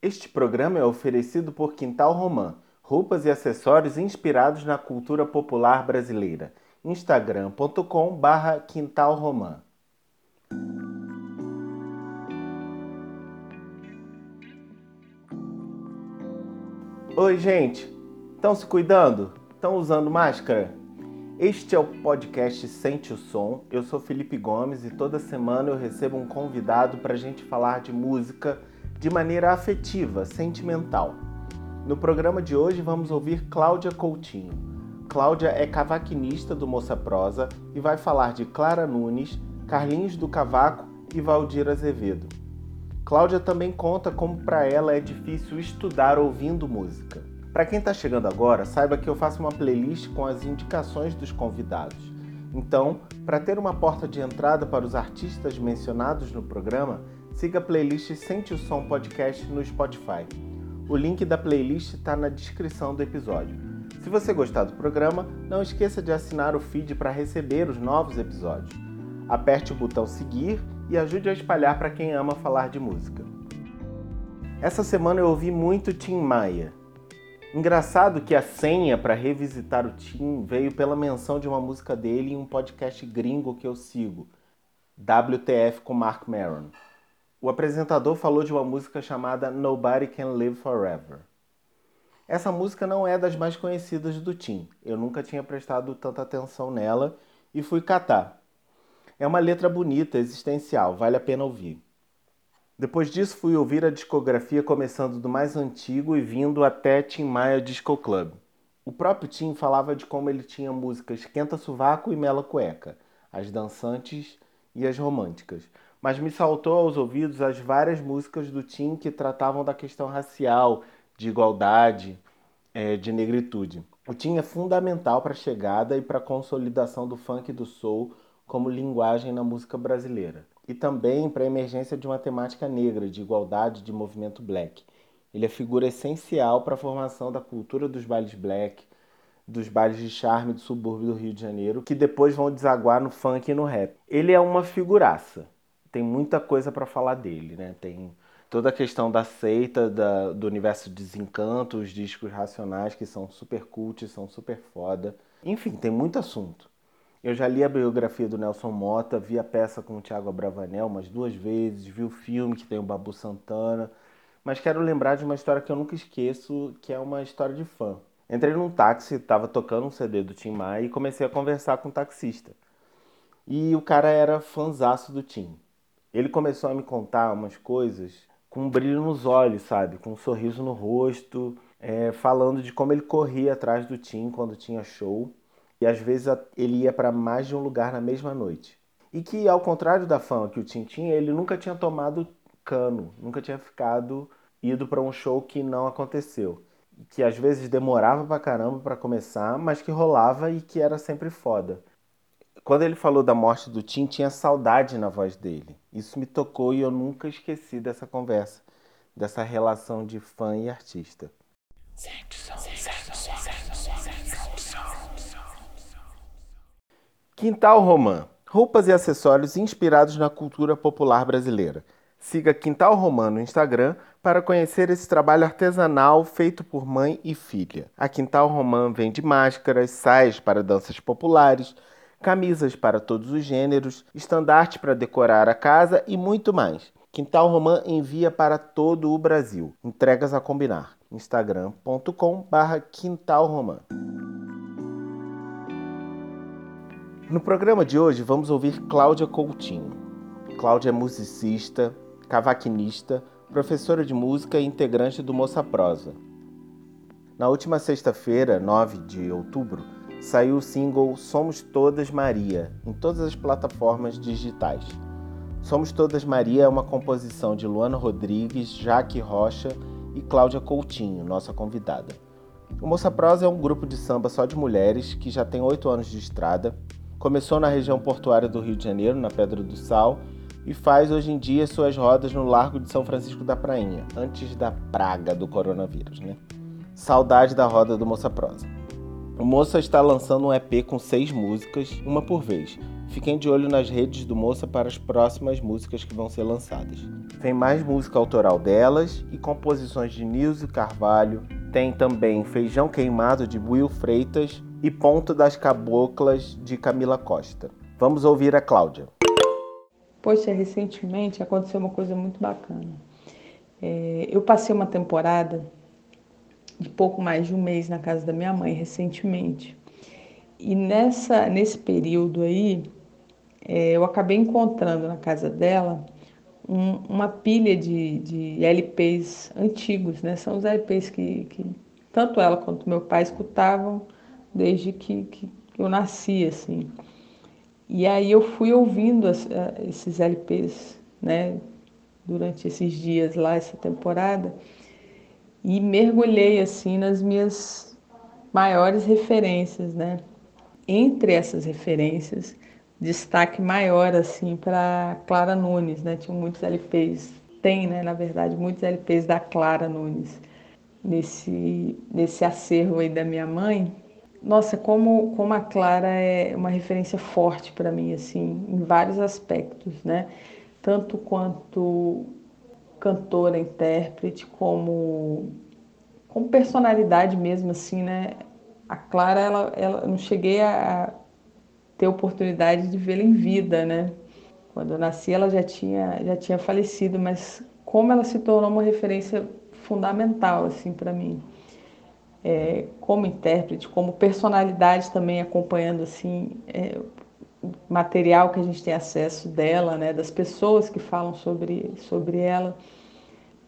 Este programa é oferecido por Quintal Romã, roupas e acessórios inspirados na cultura popular brasileira. instagram.com barra Quintal Romã. Oi, gente! Estão se cuidando? Estão usando máscara? Este é o podcast Sente o Som. Eu sou Felipe Gomes e toda semana eu recebo um convidado para a gente falar de música de maneira afetiva, sentimental. No programa de hoje vamos ouvir Cláudia Coutinho. Cláudia é cavaquinista do Moça Prosa e vai falar de Clara Nunes, Carlinhos do Cavaco e Valdir Azevedo. Cláudia também conta como para ela é difícil estudar ouvindo música. Para quem está chegando agora, saiba que eu faço uma playlist com as indicações dos convidados. Então, para ter uma porta de entrada para os artistas mencionados no programa, siga a playlist Sente o Som Podcast no Spotify. O link da playlist está na descrição do episódio. Se você gostar do programa, não esqueça de assinar o feed para receber os novos episódios. Aperte o botão seguir e ajude a espalhar para quem ama falar de música. Essa semana eu ouvi muito Tim Maia. Engraçado que a senha para revisitar o Tim veio pela menção de uma música dele em um podcast gringo que eu sigo, WTF com Mark Maron. O apresentador falou de uma música chamada Nobody Can Live Forever. Essa música não é das mais conhecidas do Tim. Eu nunca tinha prestado tanta atenção nela e fui catar. É uma letra bonita, existencial, vale a pena ouvir. Depois disso, fui ouvir a discografia começando do mais antigo e vindo até Tim Maia Disco Club. O próprio Tim falava de como ele tinha músicas Quenta Sovaco e Mela Cueca, as dançantes e as românticas. Mas me saltou aos ouvidos as várias músicas do Tim que tratavam da questão racial, de igualdade, é, de negritude. O Tim é fundamental para a chegada e para a consolidação do funk e do soul como linguagem na música brasileira e também para a emergência de uma temática negra, de igualdade, de movimento black. Ele é figura essencial para a formação da cultura dos bailes black, dos bailes de charme do subúrbio do Rio de Janeiro, que depois vão desaguar no funk e no rap. Ele é uma figuraça. Tem muita coisa para falar dele, né? Tem toda a questão da seita, da, do universo desencanto, os discos racionais que são super cult, são super foda. Enfim, tem muito assunto. Eu já li a biografia do Nelson Mota, vi a peça com o Tiago Abravanel umas duas vezes, vi o filme que tem o Babu Santana, mas quero lembrar de uma história que eu nunca esqueço, que é uma história de fã. Entrei num táxi, estava tocando um CD do Tim Maia e comecei a conversar com o taxista. E o cara era fanzaço do Tim. Ele começou a me contar umas coisas com um brilho nos olhos, sabe? Com um sorriso no rosto, é, falando de como ele corria atrás do Tim quando tinha show e às vezes ele ia para mais de um lugar na mesma noite. E que, ao contrário da fama que o Tim tinha, ele nunca tinha tomado cano, nunca tinha ficado ido para um show que não aconteceu. Que às vezes demorava pra caramba para começar, mas que rolava e que era sempre foda. Quando ele falou da morte do Tim, tinha saudade na voz dele. Isso me tocou e eu nunca esqueci dessa conversa, dessa relação de fã e artista. Quintal Romã. Roupas e acessórios inspirados na cultura popular brasileira. Siga Quintal Romã no Instagram para conhecer esse trabalho artesanal feito por mãe e filha. A Quintal Romã vende máscaras, saias para danças populares, camisas para todos os gêneros, estandarte para decorar a casa e muito mais. Quintal Romã envia para todo o Brasil. Entregas a combinar. instagram.com/quintal romã. No programa de hoje vamos ouvir Cláudia Coutinho. Cláudia é musicista, cavaquinista, professora de música e integrante do Moça Prosa. Na última sexta-feira, 9 de outubro, saiu o single Somos Todas Maria em todas as plataformas digitais. Somos Todas Maria é uma composição de Luana Rodrigues, Jaque Rocha e Cláudia Coutinho, nossa convidada. O Moça Prosa é um grupo de samba só de mulheres que já tem oito anos de estrada Começou na região portuária do Rio de Janeiro, na Pedra do Sal, e faz hoje em dia suas rodas no Largo de São Francisco da Prainha, antes da praga do coronavírus, né? Saudade da roda do Moça Prosa. Moça está lançando um EP com seis músicas, uma por vez. Fiquem de olho nas redes do Moça para as próximas músicas que vão ser lançadas. Tem mais música autoral delas e composições de Nilce Carvalho. Tem também Feijão Queimado de Will Freitas e Ponto das Caboclas de Camila Costa. Vamos ouvir a Cláudia. Poxa, recentemente aconteceu uma coisa muito bacana. É, eu passei uma temporada de pouco mais de um mês na casa da minha mãe recentemente. E nessa, nesse período aí, é, eu acabei encontrando na casa dela um, uma pilha de, de LPs antigos, né? São os LPs que, que tanto ela quanto meu pai escutavam desde que, que eu nasci, assim. E aí eu fui ouvindo as, esses LPs, né? Durante esses dias lá, essa temporada, e mergulhei, assim, nas minhas maiores referências, né? Entre essas referências, destaque maior assim para Clara Nunes, né? Tinha muitos LPs, tem, né, na verdade, muitos LPs da Clara Nunes nesse nesse acervo aí da minha mãe. Nossa, como como a Clara é uma referência forte para mim assim, em vários aspectos, né? Tanto quanto cantora, intérprete, como como personalidade mesmo assim, né? A Clara, ela, ela não cheguei a ter oportunidade de vê-la em vida, né? Quando eu nasci, ela já tinha, já tinha falecido, mas como ela se tornou uma referência fundamental, assim, para mim. É, como intérprete, como personalidade também, acompanhando, assim, é, material que a gente tem acesso dela, né? Das pessoas que falam sobre, sobre ela.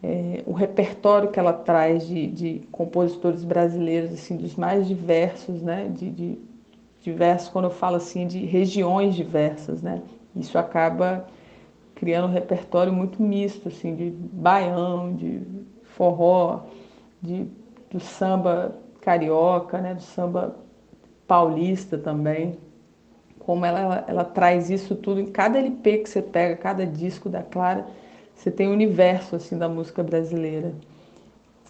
É, o repertório que ela traz de, de compositores brasileiros, assim, dos mais diversos, né? de, de diversos, quando eu falo assim, de regiões diversas, né? Isso acaba criando um repertório muito misto, assim, de baião, de forró, de, do samba carioca, né? Do samba paulista também. Como ela, ela, traz isso tudo em cada LP que você pega, cada disco da Clara, você tem o um universo assim da música brasileira.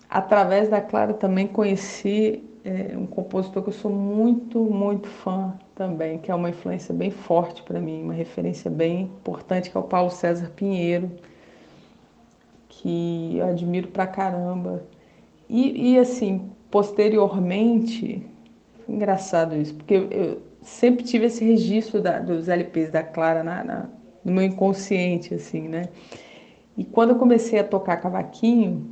Através da Clara também conheci é um compositor que eu sou muito, muito fã também, que é uma influência bem forte para mim, uma referência bem importante, que é o Paulo César Pinheiro, que eu admiro pra caramba. E, e assim, posteriormente, engraçado isso, porque eu sempre tive esse registro da, dos LPs da Clara na, na, no meu inconsciente, assim, né? E quando eu comecei a tocar cavaquinho,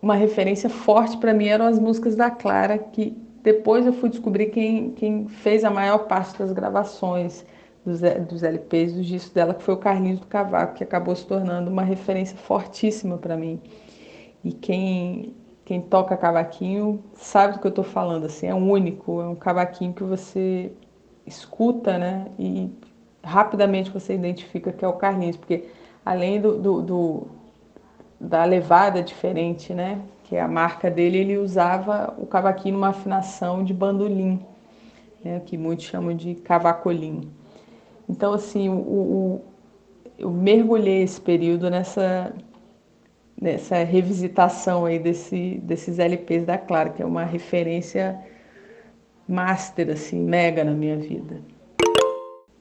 uma referência forte para mim eram as músicas da Clara, que depois eu fui descobrir quem, quem fez a maior parte das gravações dos, dos LPs, dos discos dela, que foi o Carlinhos do Cavaco, que acabou se tornando uma referência fortíssima para mim. E quem, quem toca cavaquinho sabe do que eu estou falando, assim, é único, é um cavaquinho que você escuta, né, e rapidamente você identifica que é o Carlinhos, porque além do, do, do da levada diferente, né? Que é a marca dele, ele usava o cavaquinho numa afinação de bandolim, né? que muitos chamam de cavacolim. Então, assim, o, o, eu mergulhei esse período nessa, nessa revisitação aí desse, desses LPs da Clara, que é uma referência master, assim, mega na minha vida.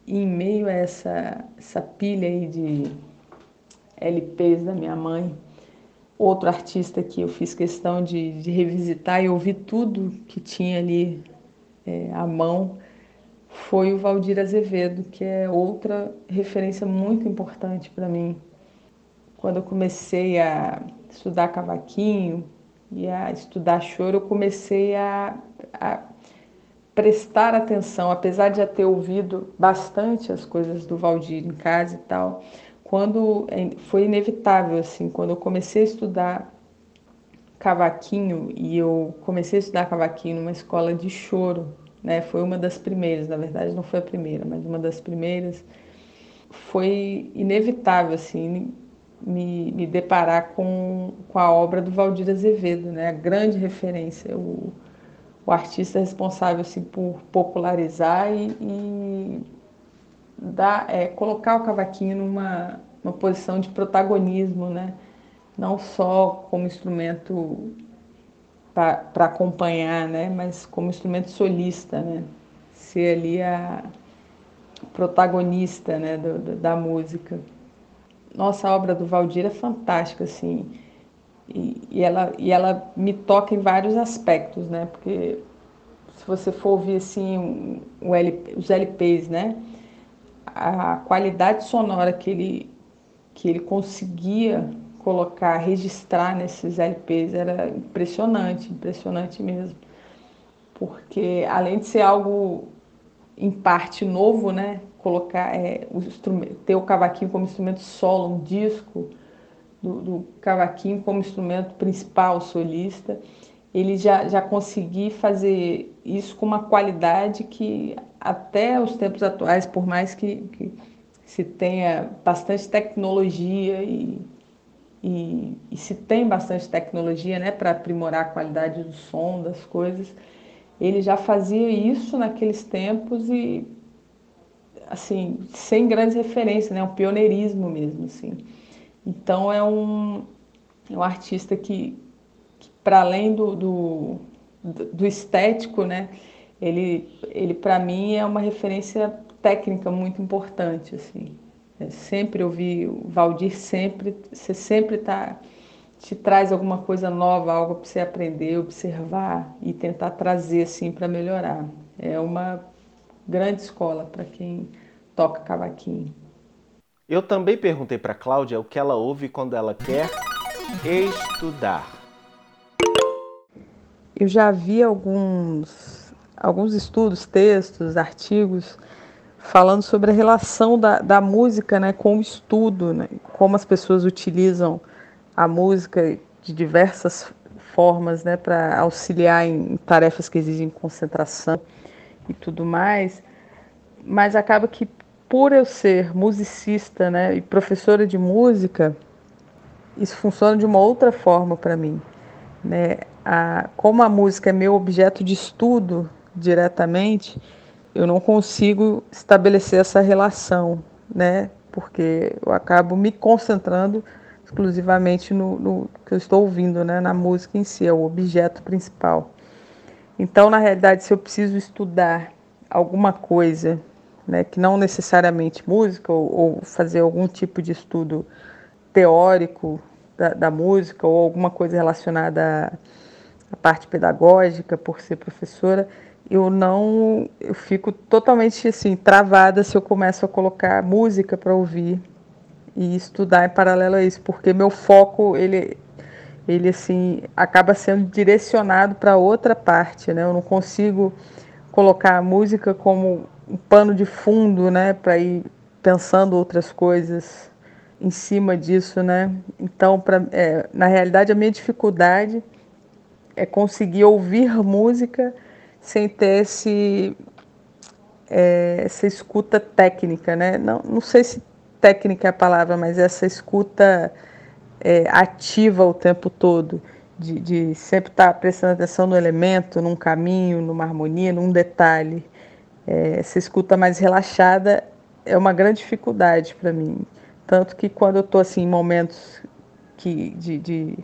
E em meio a essa, essa pilha aí de LPs da minha mãe, outro artista que eu fiz questão de, de revisitar e ouvir tudo que tinha ali é, à mão foi o Valdir Azevedo, que é outra referência muito importante para mim. Quando eu comecei a estudar cavaquinho e a estudar choro, eu comecei a, a prestar atenção, apesar de já ter ouvido bastante as coisas do Valdir em casa e tal, quando é, foi inevitável assim, quando eu comecei a estudar cavaquinho e eu comecei a estudar cavaquinho numa escola de choro, né? Foi uma das primeiras, na verdade não foi a primeira, mas uma das primeiras. Foi inevitável assim me, me deparar com, com a obra do Valdir Azevedo, né? A grande referência, o, o artista responsável assim por popularizar e, e dar, é, colocar o cavaquinho numa uma posição de protagonismo, né? não só como instrumento para acompanhar, né? mas como instrumento solista, né? ser ali a, protagonista né, do, do, da música. Nossa, a obra do Valdir é fantástica, assim, e, e, ela, e ela me toca em vários aspectos, né, porque se você for ouvir, assim, o LP, os LPs, né, a qualidade sonora que ele, que ele conseguia colocar, registrar nesses LPs era impressionante, impressionante mesmo. Porque além de ser algo em parte novo, né, colocar é, o ter o cavaquinho como instrumento solo, um disco do, do cavaquinho como instrumento principal solista, ele já, já consegui fazer isso com uma qualidade que até os tempos atuais, por mais que, que se tenha bastante tecnologia e, e, e, se tem bastante tecnologia né, para aprimorar a qualidade do som das coisas, ele já fazia isso naqueles tempos e assim sem grandes referências, né, um pioneirismo mesmo assim. Então é um, é um artista que, que para além do, do, do estético, né, ele, ele para mim é uma referência técnica muito importante, assim. É, sempre ouvi o Valdir sempre, você sempre tá te traz alguma coisa nova, algo para você aprender, observar e tentar trazer assim para melhorar. É uma grande escola para quem toca cavaquinho. Eu também perguntei para Cláudia o que ela ouve quando ela quer estudar. Eu já vi alguns alguns estudos, textos, artigos falando sobre a relação da, da música né, com o estudo, né, como as pessoas utilizam a música de diversas formas né, para auxiliar em tarefas que exigem concentração e tudo mais. Mas acaba que, por eu ser musicista né, e professora de música, isso funciona de uma outra forma para mim. Né? A, como a música é meu objeto de estudo diretamente, eu não consigo estabelecer essa relação, né? Porque eu acabo me concentrando exclusivamente no, no, que eu estou ouvindo, né? Na música em si, é o objeto principal. Então, na realidade, se eu preciso estudar alguma coisa, né, que não necessariamente música, ou, ou fazer algum tipo de estudo teórico da, da música, ou alguma coisa relacionada à, à parte pedagógica, por ser professora, eu não eu fico totalmente assim travada se eu começo a colocar música para ouvir e estudar em paralelo a isso, porque meu foco ele ele assim acaba sendo direcionado para outra parte, né? Eu não consigo colocar a música como um pano de fundo, né, para ir pensando outras coisas em cima disso, né? Então, pra, é, na realidade, a minha dificuldade é conseguir ouvir música sem ter esse, é, essa escuta técnica, né? Não, não sei se técnica é a palavra, mas essa escuta é, ativa o tempo todo, de, de sempre estar prestando atenção no elemento, num caminho, numa harmonia, num detalhe. É, essa escuta mais relaxada é uma grande dificuldade para mim. Tanto que quando eu estou assim, em momentos que, de, de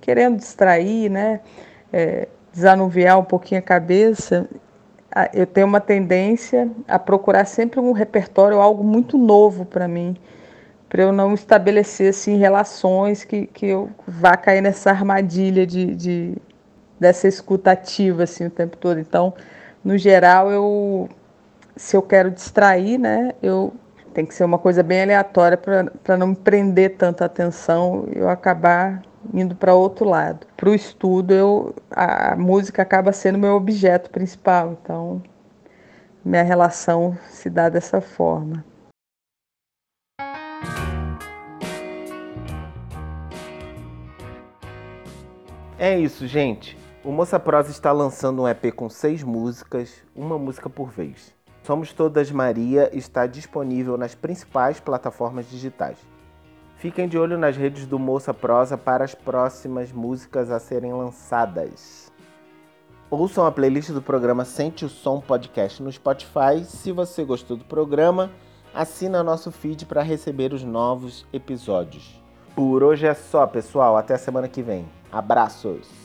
querendo distrair, né? É, desanuviar um pouquinho a cabeça, eu tenho uma tendência a procurar sempre um repertório, algo muito novo para mim, para eu não estabelecer assim, relações que, que eu vá cair nessa armadilha de, de dessa escutativa assim, o tempo todo. Então, no geral, eu, se eu quero distrair, né, eu tem que ser uma coisa bem aleatória para não me prender tanta atenção e eu acabar indo para outro lado. Para o estudo, eu, a, música acaba sendo meu objeto principal, então minha relação se dá dessa forma. É isso, gente. O Moça Prosa está lançando um EP com seis músicas, uma música por vez. Somos Todas Maria está disponível nas principais plataformas digitais. Fiquem de olho nas redes do Moça Prosa para as próximas músicas a serem lançadas. Ouçam a playlist do programa Sente o Som Podcast no Spotify. Se você gostou do programa, assina nosso feed para receber os novos episódios. Por hoje é só, pessoal. Até a semana que vem. Abraços!